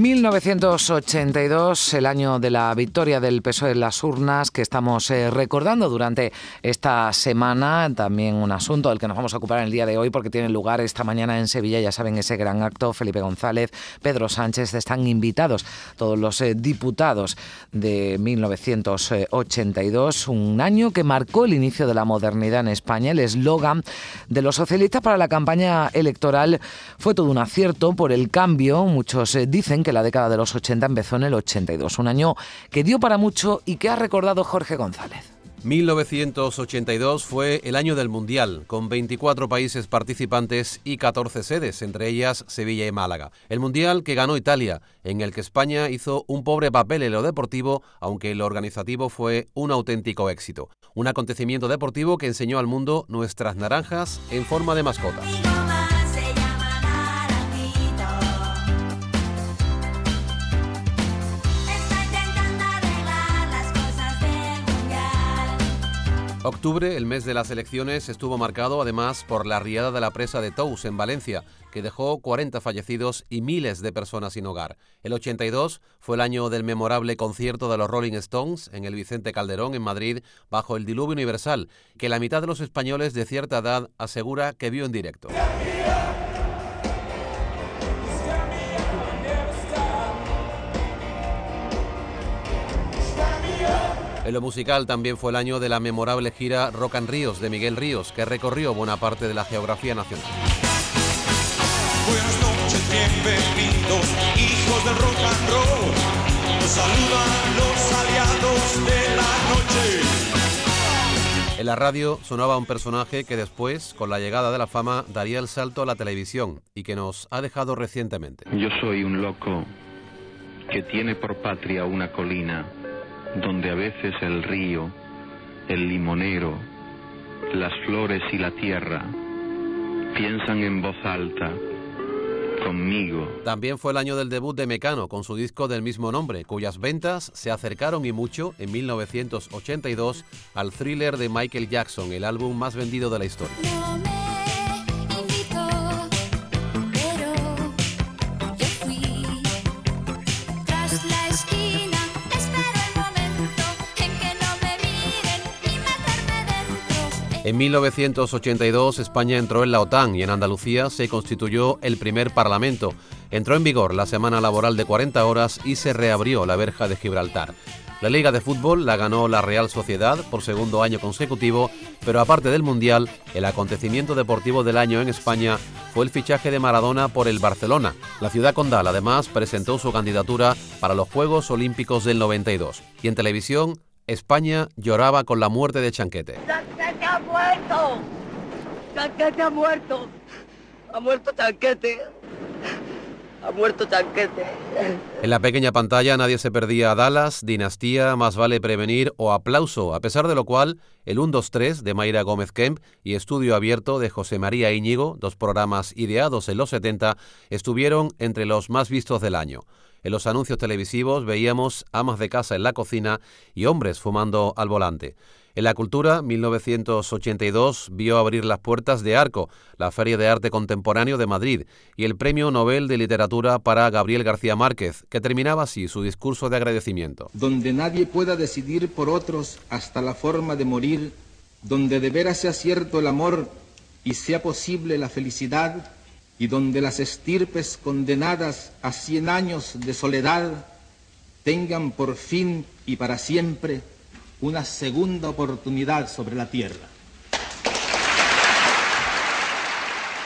1982, el año de la victoria del PSOE en las urnas que estamos eh, recordando durante esta semana. También un asunto del que nos vamos a ocupar el día de hoy porque tiene lugar esta mañana en Sevilla, ya saben, ese gran acto. Felipe González, Pedro Sánchez están invitados, todos los eh, diputados de 1982, un año que marcó el inicio de la modernidad en España. El eslogan de los socialistas para la campaña electoral fue todo un acierto por el cambio. Muchos eh, dicen que la década de los 80 empezó en el 82, un año que dio para mucho y que ha recordado Jorge González. 1982 fue el año del Mundial, con 24 países participantes y 14 sedes, entre ellas Sevilla y Málaga. El Mundial que ganó Italia, en el que España hizo un pobre papel en lo deportivo, aunque lo organizativo fue un auténtico éxito. Un acontecimiento deportivo que enseñó al mundo nuestras naranjas en forma de mascotas. Octubre, el mes de las elecciones, estuvo marcado además por la riada de la presa de Tous en Valencia, que dejó 40 fallecidos y miles de personas sin hogar. El 82 fue el año del memorable concierto de los Rolling Stones en el Vicente Calderón en Madrid bajo el diluvio universal, que la mitad de los españoles de cierta edad asegura que vio en directo. En lo musical también fue el año de la memorable gira Rock and Ríos de Miguel Ríos, que recorrió buena parte de la geografía nacional. Buenas noches, bienvenidos, hijos del rock and roll. Nos saludan los aliados de la noche. En la radio sonaba un personaje que después, con la llegada de la fama, daría el salto a la televisión y que nos ha dejado recientemente. Yo soy un loco que tiene por patria una colina donde a veces el río, el limonero, las flores y la tierra piensan en voz alta conmigo. También fue el año del debut de Mecano con su disco del mismo nombre, cuyas ventas se acercaron y mucho en 1982 al thriller de Michael Jackson, el álbum más vendido de la historia. En 1982 España entró en la OTAN y en Andalucía se constituyó el primer Parlamento. Entró en vigor la semana laboral de 40 horas y se reabrió la verja de Gibraltar. La Liga de Fútbol la ganó la Real Sociedad por segundo año consecutivo, pero aparte del Mundial, el acontecimiento deportivo del año en España fue el fichaje de Maradona por el Barcelona. La ciudad condal además presentó su candidatura para los Juegos Olímpicos del 92. Y en televisión, España lloraba con la muerte de Chanquete. ¡Chanquete ha muerto! ¡Chanquete ha muerto! ¡Ha muerto Chanquete! ¡Ha muerto Chanquete! En la pequeña pantalla nadie se perdía a Dallas, Dinastía, Más vale prevenir o Aplauso, a pesar de lo cual el 1-2-3 de Mayra Gómez Kemp y Estudio Abierto de José María Íñigo, dos programas ideados en los 70, estuvieron entre los más vistos del año. En los anuncios televisivos veíamos amas de casa en la cocina y hombres fumando al volante. En la cultura, 1982 vio abrir las puertas de Arco, la Feria de Arte Contemporáneo de Madrid, y el Premio Nobel de Literatura para Gabriel García Márquez, que terminaba así su discurso de agradecimiento. Donde nadie pueda decidir por otros hasta la forma de morir, donde de veras sea cierto el amor y sea posible la felicidad, y donde las estirpes condenadas a cien años de soledad tengan por fin y para siempre una segunda oportunidad sobre la tierra.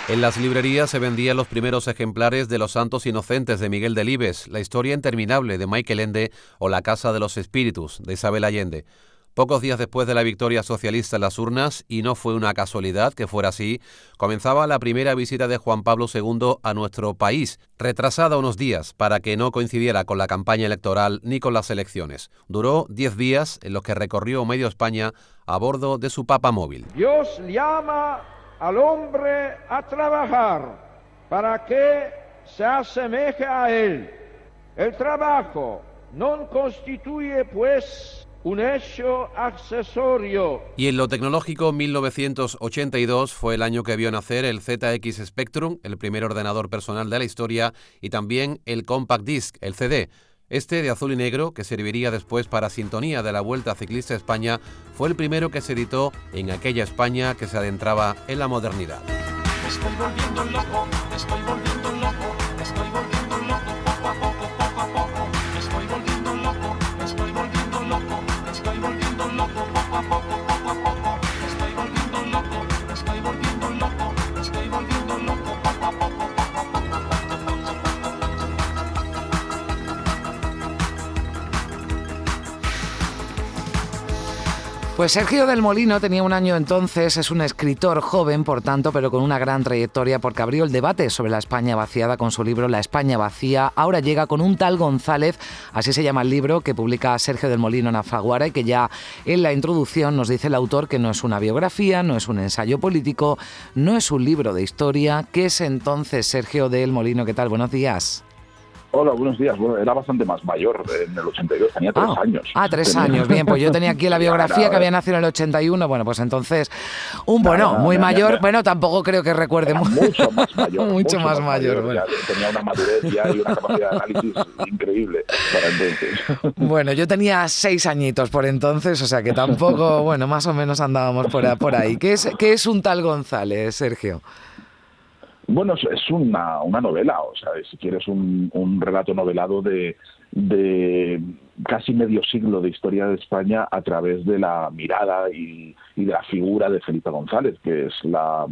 En las librerías se vendían los primeros ejemplares de Los Santos Inocentes de Miguel Delibes, La historia interminable de Michael Ende o La Casa de los Espíritus de Isabel Allende. Pocos días después de la victoria socialista en las urnas, y no fue una casualidad que fuera así, comenzaba la primera visita de Juan Pablo II a nuestro país, retrasada unos días para que no coincidiera con la campaña electoral ni con las elecciones. Duró diez días en los que recorrió medio España a bordo de su papa móvil. Dios llama al hombre a trabajar para que se asemeje a él. El trabajo no constituye, pues, un hecho accesorio. Y en lo tecnológico, 1982 fue el año que vio nacer el ZX Spectrum, el primer ordenador personal de la historia, y también el Compact Disc, el CD. Este de azul y negro, que serviría después para sintonía de la Vuelta Ciclista España, fue el primero que se editó en aquella España que se adentraba en la modernidad. Estoy volviendo loco, estoy volviendo Pues Sergio del Molino tenía un año entonces, es un escritor joven, por tanto, pero con una gran trayectoria porque abrió el debate sobre la España vaciada con su libro La España vacía. Ahora llega con un tal González, así se llama el libro que publica Sergio del Molino en Afaguara y que ya en la introducción nos dice el autor que no es una biografía, no es un ensayo político, no es un libro de historia. ¿Qué es entonces Sergio del Molino? ¿Qué tal? Buenos días. Hola, buenos días. Bueno, era bastante más mayor en el 82, tenía tres Ah, años. Ah, tres Tenía- años. Bien, pues yo tenía aquí la biografía que había nacido en el 81. Bueno, pues entonces, un bueno, muy nada, mayor. Bueno, tampoco creo que recuerde Era mu- mucho más mayor. mucho más mayor. bueno. tenía una madurez ya y una capacidad de análisis increíble para entonces. Bueno, yo tenía seis añitos por entonces, o sea que tampoco, bueno, más o menos andábamos por, por ahí. ¿Qué es, ¿Qué es un tal González, Sergio? Bueno, es- una, una novela, o sea, si quieres un, un relato novelado de, de casi medio siglo de historia de España a través de la mirada y, y de la figura de Felipe González, que es la-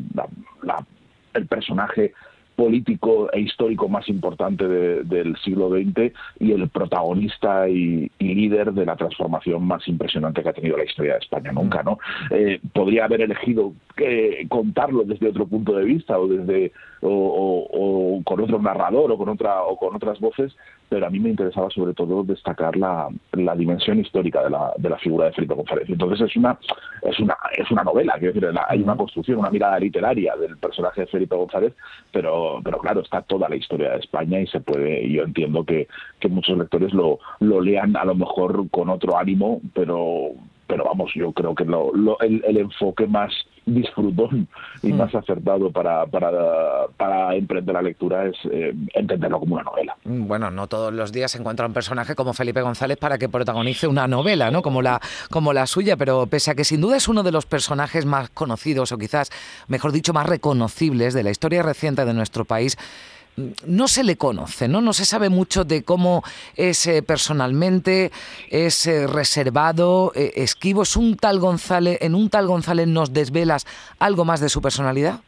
el personaje político e histórico más importante de- del siglo XX y el protagonista y, y líder de la transformación más impresionante que ha tenido la historia de España nunca, ¿no? Eh, podría haber elegido eh, contarlo desde otro punto de vista o desde o, o- o con otro narrador o con otra o con otras voces, pero a mí me interesaba sobre todo destacar la, la dimensión histórica de la, de la figura de Felipe González. Entonces es una es una es una novela, quiero decir, hay una construcción, una mirada literaria del personaje de Felipe González, pero pero claro está toda la historia de España y se puede yo entiendo que, que muchos lectores lo lo lean a lo mejor con otro ánimo, pero pero vamos, yo creo que lo- lo- el, el enfoque más disfrutón y más acertado para, para, para emprender la lectura es eh, entenderlo como una novela. Mm, Bueno, no todos los días se encuentra un personaje como Felipe González para que protagonice una novela, ¿no? Como la, como la suya, pero pese a que sin duda es uno de los personajes más conocidos o quizás, mejor dicho, más reconocibles de la historia reciente de nuestro país, mm, no se le conoce, ¿no? No se sabe mucho de cómo es eh, personalmente, es eh, reservado, eh, esquivo. ¿Es un tal González, en un tal González nos desvelas algo más de su personalidad?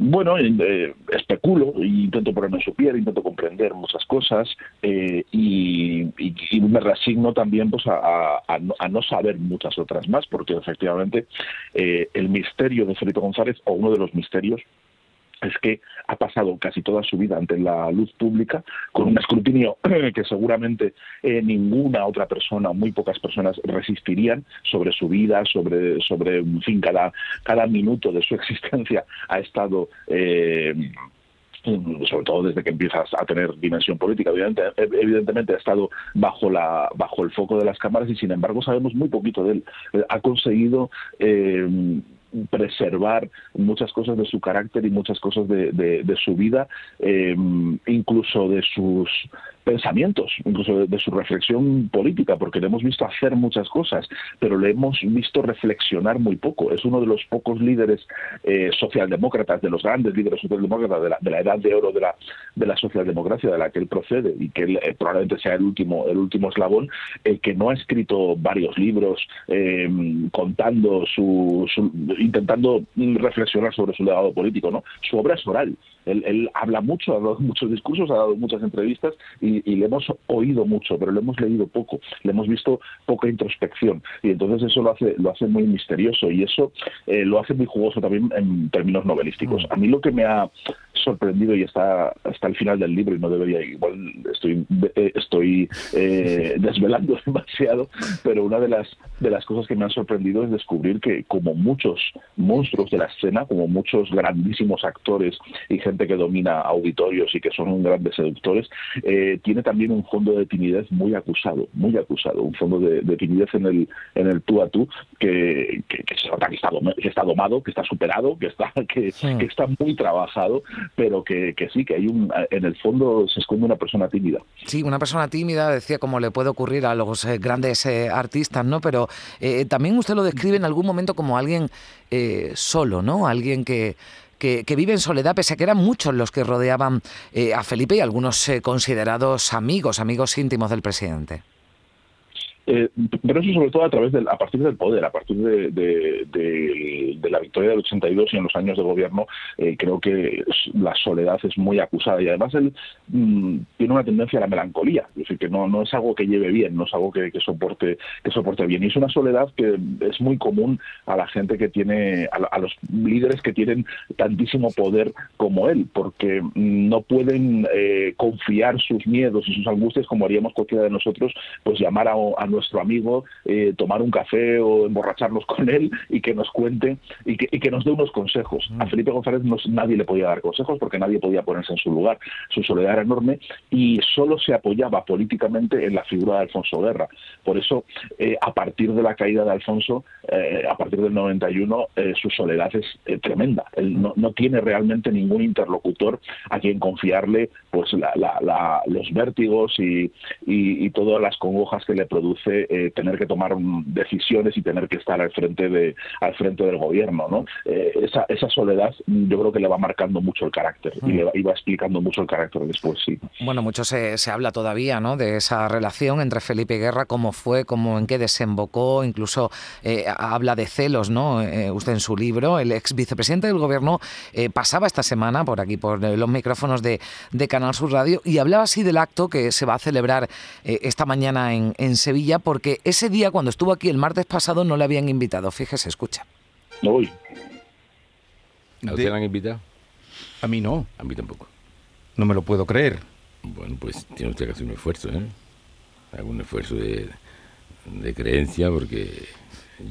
Bueno, eh, especulo, intento ponerme en su piel, intento comprender muchas cosas eh, y, y- me resigno también pues, a, no, saber muchas otras más, porque efectivamente el misterio de Felipe González, o uno de los misterios, es que ha pasado casi toda su vida ante la luz pública con un escrutinio que seguramente eh, ninguna otra persona, muy pocas personas resistirían sobre su vida, sobre, sobre en fin, cada, cada minuto de su existencia ha estado eh, sobre todo desde que empiezas a tener dimensión política, evidente- evidentemente ha estado bajo la bajo el foco de las cámaras y sin embargo sabemos muy poquito de él. Eh, Ha conseguido eh, preservar muchas cosas de su carácter y muchas cosas de, de- su vida, eh, incluso de sus pensamientos, incluso de, su reflexión política, porque le hemos visto hacer muchas cosas, pero le hemos visto reflexionar muy poco. Es uno de los pocos líderes eh, socialdemócratas, de los grandes líderes socialdemócratas de la, de la edad de oro de la, de la socialdemocracia de la que él procede y que él, eh, probablemente sea el último, el último eslabón, el que no ha escrito varios libros eh, contando su, intentando reflexionar sobre su legado político, ¿no? Su obra es oral. Él habla mucho, ha dado muchos discursos, ha dado muchas entrevistas y, y le hemos oído mucho, pero le hemos leído poco, le hemos visto poca introspección y entonces eso lo hace lo hace muy misterioso y eso eh, lo hace muy jugoso también en términos novelísticos. A mí lo que me ha sorprendido y está hasta el final del libro y no debería, igual estoy, eh, estoy eh, desvelando demasiado, pero una de las, de las cosas que me han sorprendido es descubrir que como muchos monstruos de la escena, como muchos grandísimos actores y gente que domina auditorios y que son grandes seductores, eh, tiene también un fondo de timidez muy acusado, muy acusado, un fondo de, de timidez en el, en el tú a tú que, que, que se nota que está, dom- que está domado, que está superado, que está, que, que está muy trabajado, pero que, que sí, que hay un, en el fondo se esconde una persona tímida. Sí, una persona tímida, decía, como le puede ocurrir a los eh, grandes eh, artistas, ¿no? Pero eh, también usted lo describe en algún momento como alguien solo, ¿no? Alguien que, que, que vive en soledad, pese a que eran muchos los que rodeaban a Felipe y algunos considerados amigos, amigos íntimos del presidente. Eh, pero eso sobre todo a través del, a partir del poder, a partir de, la victoria del 82 y en los años de gobierno, eh, creo que la soledad es muy acusada. Y además él mm, tiene una tendencia a la melancolía, es decir, que no, es algo que lleve bien, no es algo que, soporte que soporte bien. Y es una soledad que es muy común a la gente que tiene, a, a los líderes que tienen tantísimo poder como él, porque mm, no pueden eh, confiar sus miedos y sus angustias como haríamos cualquiera de nosotros, pues llamar a nuestro amigo, eh, tomar un café o emborracharnos con él y que nos cuente y que, y que nos dé unos consejos. A Felipe González no- nadie le podía dar consejos porque nadie podía ponerse en su lugar. Su soledad era enorme y solo se apoyaba políticamente en la figura de Alfonso Guerra. Por eso, eh, a partir de la caída de Alfonso, eh, a partir del 91, eh, su soledad es eh, tremenda. Él no, no tiene realmente ningún interlocutor a quien confiarle pues la- la- la- los vértigos y, y- y todas las congojas que le produce eh, tener que tomar decisiones y tener que estar al frente de al frente del gobierno no Eh, esa, esa soledad mm, yo creo que le va marcando mucho el carácter y le va, explicando mucho el carácter después sí Bueno, mucho se, se habla todavía ¿no? de esa relación entre Felipe y Guerra, cómo fue, cómo en qué desembocó, incluso eh, habla de celos, ¿no? Usted en su libro, el ex vicepresidente del gobierno pasaba esta semana por aquí, por los micrófonos de, de Canal Sur Radio, y hablaba así del acto que se va a celebrar esta mañana en, en Sevilla, porque ese día, cuando estuvo aquí el martes pasado, no le habían invitado. Fíjese, escucha. Uy. ¿A usted le han invitado? A mí no. A mí tampoco. No me lo puedo creer. Bueno, pues tiene usted que hacer un esfuerzo, ¿eh? Algún esfuerzo de, de creencia porque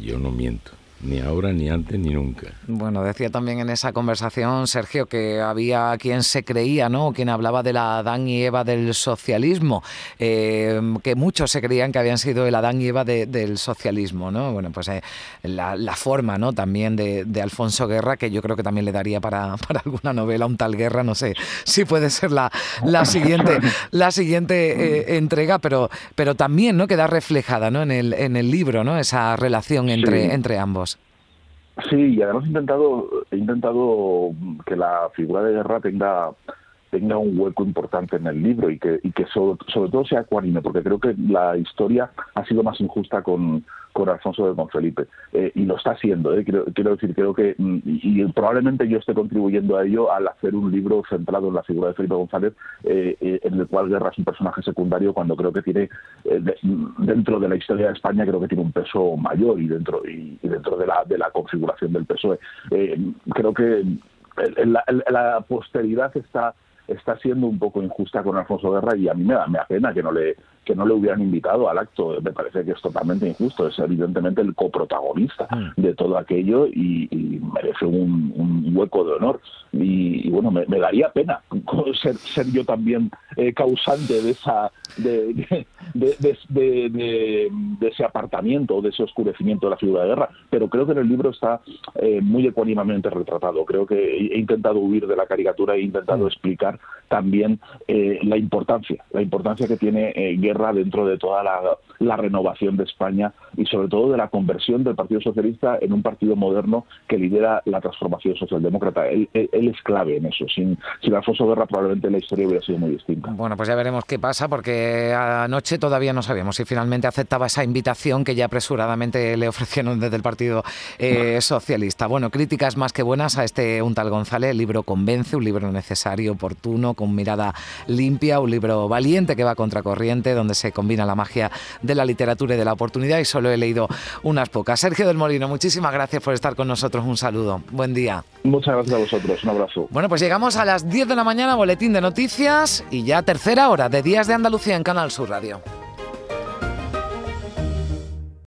yo no miento. Ni ahora, ni antes, ni nunca. Bueno, decía también en esa conversación, Sergio, que había quien se creía, ¿no? Quien hablaba de la Adán y Eva del socialismo, eh, que muchos se creían que habían sido el Adán y Eva de- del socialismo, ¿no? Bueno, pues eh, la, la forma, ¿no? También de, de Alfonso Guerra, que yo creo que también le daría para, para alguna novela, un tal Guerra, no sé si puede ser la, la siguiente, la siguiente eh, entrega, pero, pero también, ¿no? Queda reflejada, ¿no? En el, en el libro, ¿no? Esa relación entre, Sí. entre ambos. Sí, y además he intentado, he intentado que la figura de guerra tenga tenga un hueco importante en el libro y que, y que sobre, sobre todo sea ecuánime, porque creo que la historia ha sido más injusta con, con Alfonso de con Felipe, eh, y lo está haciendo, eh, quiero, quiero decir, creo que, mm, y, probablemente yo esté contribuyendo a ello al hacer un libro centrado en la figura de Felipe González, eh, eh, en el cual Guerra es un personaje secundario cuando creo que tiene, eh, de- dentro de la historia de España, creo que tiene un peso mayor y dentro, y, dentro de, la, de la configuración del PSOE. Creo que la, la posteridad está está siendo un poco injusta con Alfonso Guerra y a mí me da, me da pena que no le que no le hubieran invitado al acto. Me parece que es totalmente injusto. Es evidentemente el coprotagonista de todo aquello y, y merece un, un hueco de honor. Y, y bueno, me, me daría pena ser, ser yo también eh, causante de esa de, ese apartamiento, de ese oscurecimiento de la figura de guerra. Pero creo que en el libro está eh, muy ecuánimamente retratado. Creo que he intentado huir de la caricatura e intentado explicar también eh, la importancia, la importancia que tiene eh, guerra dentro de toda la, la renovación de España y sobre todo de la conversión del Partido Socialista en un partido moderno que lidera la transformación socialdemócrata. Él, él- él es clave en eso. Sin, sin Alfonso Guerra probablemente la historia hubiera sido muy distinta. Bueno, pues ya veremos qué pasa, porque anoche todavía no sabíamos si finalmente aceptaba esa invitación que ya apresuradamente le ofrecieron desde el Partido eh, Socialista. Bueno, críticas más que buenas a este un tal González. El libro convence, un libro necesario, oportuno, con mirada limpia, un libro valiente que va a contracorriente, donde se combina la magia de la literatura y de la oportunidad y solo he leído unas pocas. Sergio del Molino, muchísimas gracias por estar con nosotros. Un saludo. Buen día. Muchas gracias a vosotros. Un abrazo. Bueno, pues llegamos a las 10 de la mañana, boletín de noticias y ya tercera hora de Días de Andalucía en Canal Sur Radio.